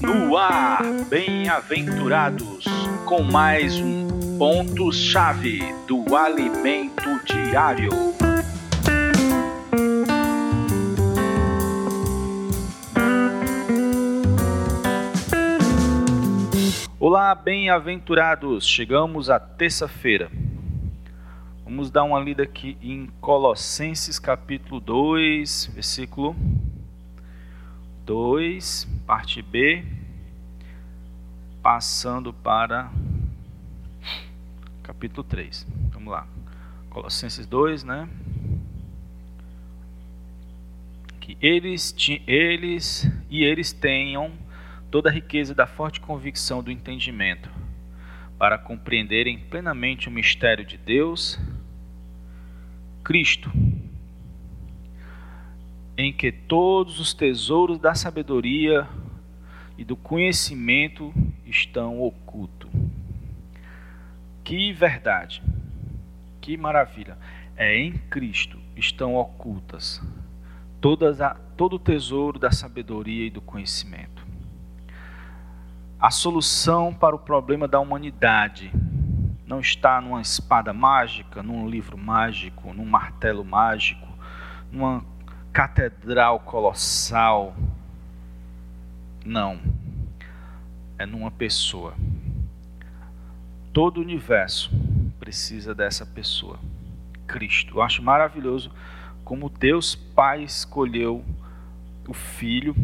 No ar, bem-aventurados, com mais um ponto-chave do alimento diário. Olá, bem-aventurados, chegamos à terça-feira. Vamos dar uma lida aqui em Colossenses capítulo 2, versículo 2, parte B, passando para capítulo 3. Vamos lá. Colossenses 2, né? Que eles, eles e eles tenham toda a riqueza da forte convicção do entendimento, para compreenderem plenamente o mistério de Deus, Cristo em que todos os tesouros da sabedoria e do conhecimento estão ocultos. Que verdade, que maravilha! É em Cristo estão ocultas todas a, todo o tesouro da sabedoria e do conhecimento. A solução para o problema da humanidade não está numa espada mágica, num livro mágico, num martelo mágico, numa catedral colossal. Não. É numa pessoa. Todo o universo precisa dessa pessoa. Cristo. Eu acho maravilhoso como Deus Pai escolheu o filho,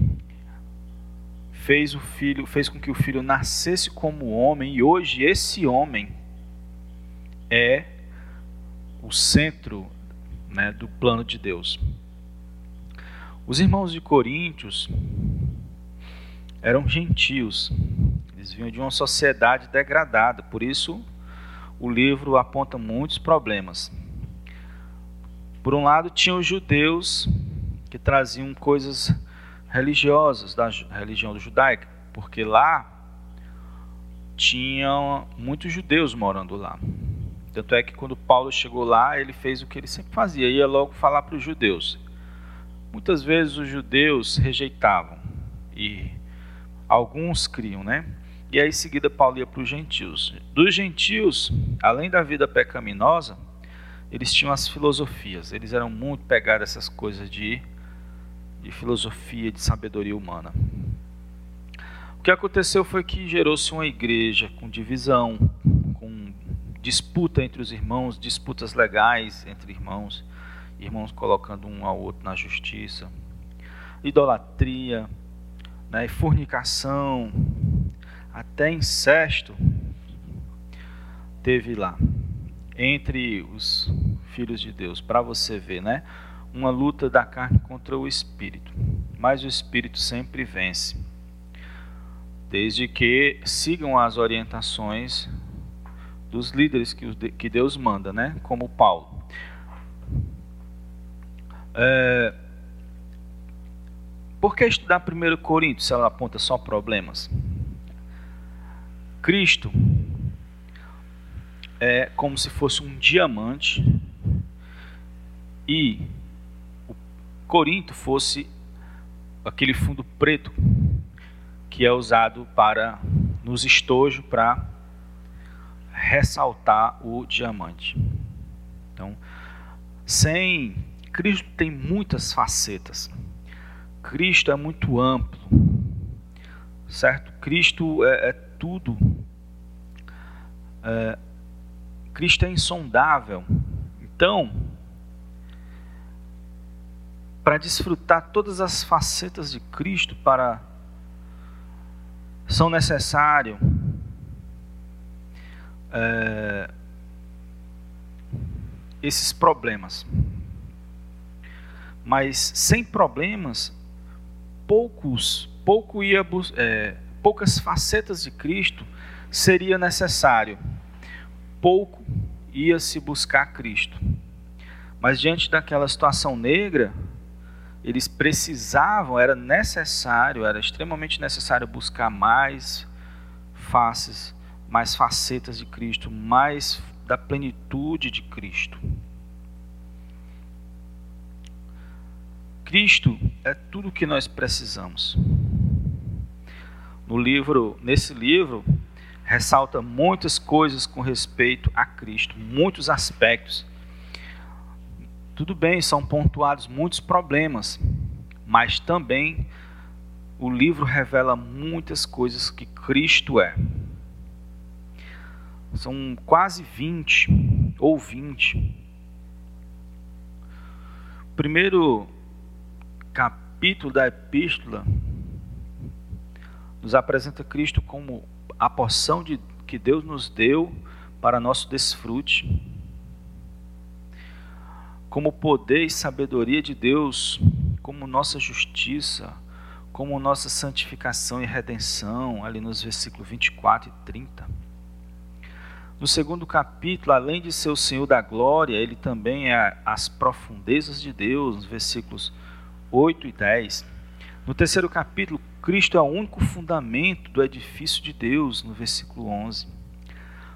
fez o filho, fez com que o filho nascesse como homem e hoje esse homem é o centro né, do plano de Deus. Os irmãos de Coríntios eram gentios, eles vinham de uma sociedade degradada, por isso o livro aponta muitos problemas. Por um lado, tinham os judeus que traziam coisas religiosas da religião judaica, porque lá tinham muitos judeus morando lá. Tanto é que quando Paulo chegou lá, ele fez o que ele sempre fazia, ia logo falar para os judeus: Muitas vezes os judeus rejeitavam e alguns criam, né? E aí em seguida Paulo ia para os gentios. Dos gentios, além da vida pecaminosa, eles tinham as filosofias. Eles eram muito pegados essas coisas de, de filosofia, de sabedoria humana. O que aconteceu foi que gerou-se uma igreja com divisão, com disputa entre os irmãos, disputas legais entre irmãos irmãos colocando um ao outro na justiça, idolatria, né, fornicação, até incesto teve lá entre os filhos de Deus, para você ver, né? Uma luta da carne contra o espírito, mas o espírito sempre vence, desde que sigam as orientações dos líderes que Deus manda, né? Como Paulo. É, por que estudar 1 Coríntios se ela aponta só problemas? Cristo é como se fosse um diamante e o Corinto fosse aquele fundo preto que é usado para nos estojos para ressaltar o diamante. Então, sem Cristo tem muitas facetas. Cristo é muito amplo, certo? Cristo é, é tudo. É, Cristo é insondável. Então, para desfrutar todas as facetas de Cristo, para são necessários é, esses problemas mas sem problemas, poucos, pouco ia, é, poucas facetas de Cristo seria necessário. Pouco ia se buscar Cristo. Mas diante daquela situação negra, eles precisavam, era necessário, era extremamente necessário buscar mais faces, mais facetas de Cristo, mais da plenitude de Cristo. Cristo é tudo o que nós precisamos. No livro, nesse livro, ressalta muitas coisas com respeito a Cristo, muitos aspectos. Tudo bem, são pontuados muitos problemas, mas também o livro revela muitas coisas que Cristo é. São quase 20 ou 20. O primeiro capítulo da epístola nos apresenta Cristo como a porção de, que Deus nos deu para nosso desfrute, como poder e sabedoria de Deus, como nossa justiça, como nossa santificação e redenção, ali nos versículos 24 e 30. No segundo capítulo, além de ser o Senhor da glória, ele também é as profundezas de Deus, nos versículos 8 e 10. No terceiro capítulo, Cristo é o único fundamento do edifício de Deus, no versículo 11.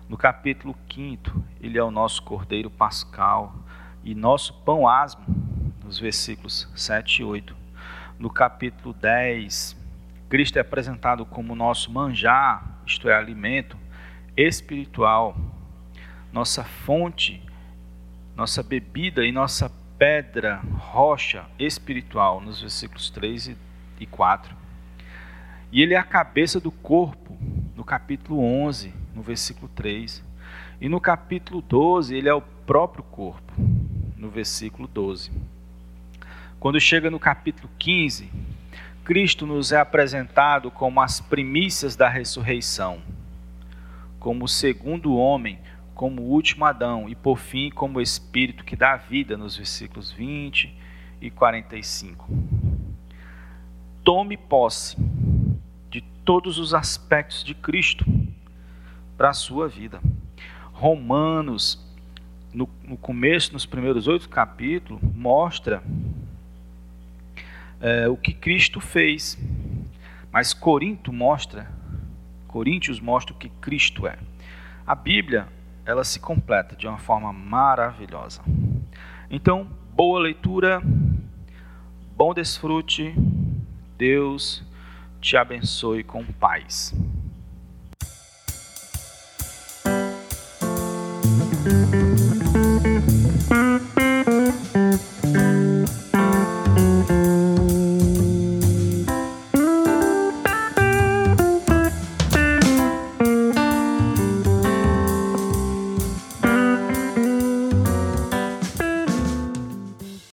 No capítulo 5, ele é o nosso cordeiro pascal e nosso pão asmo, nos versículos 7 e 8. No capítulo 10, Cristo é apresentado como nosso manjar, isto é, alimento espiritual, nossa fonte, nossa bebida e nossa pedra, rocha espiritual, nos versículos 3 e 4. E ele é a cabeça do corpo, no capítulo 11, no versículo 3. E no capítulo 12, ele é o próprio corpo, no versículo 12. Quando chega no capítulo 15, Cristo nos é apresentado como as primícias da ressurreição como o segundo homem, como o último Adão, e por fim, como o Espírito que dá vida, nos versículos 20 e 45. Tome posse de todos os aspectos de Cristo para a sua vida. Romanos, no, no começo, nos primeiros oito capítulos, mostra é, o que Cristo fez, mas Corinto mostra Coríntios mostra o que Cristo é. A Bíblia, ela se completa de uma forma maravilhosa. Então, boa leitura, bom desfrute, Deus te abençoe com paz.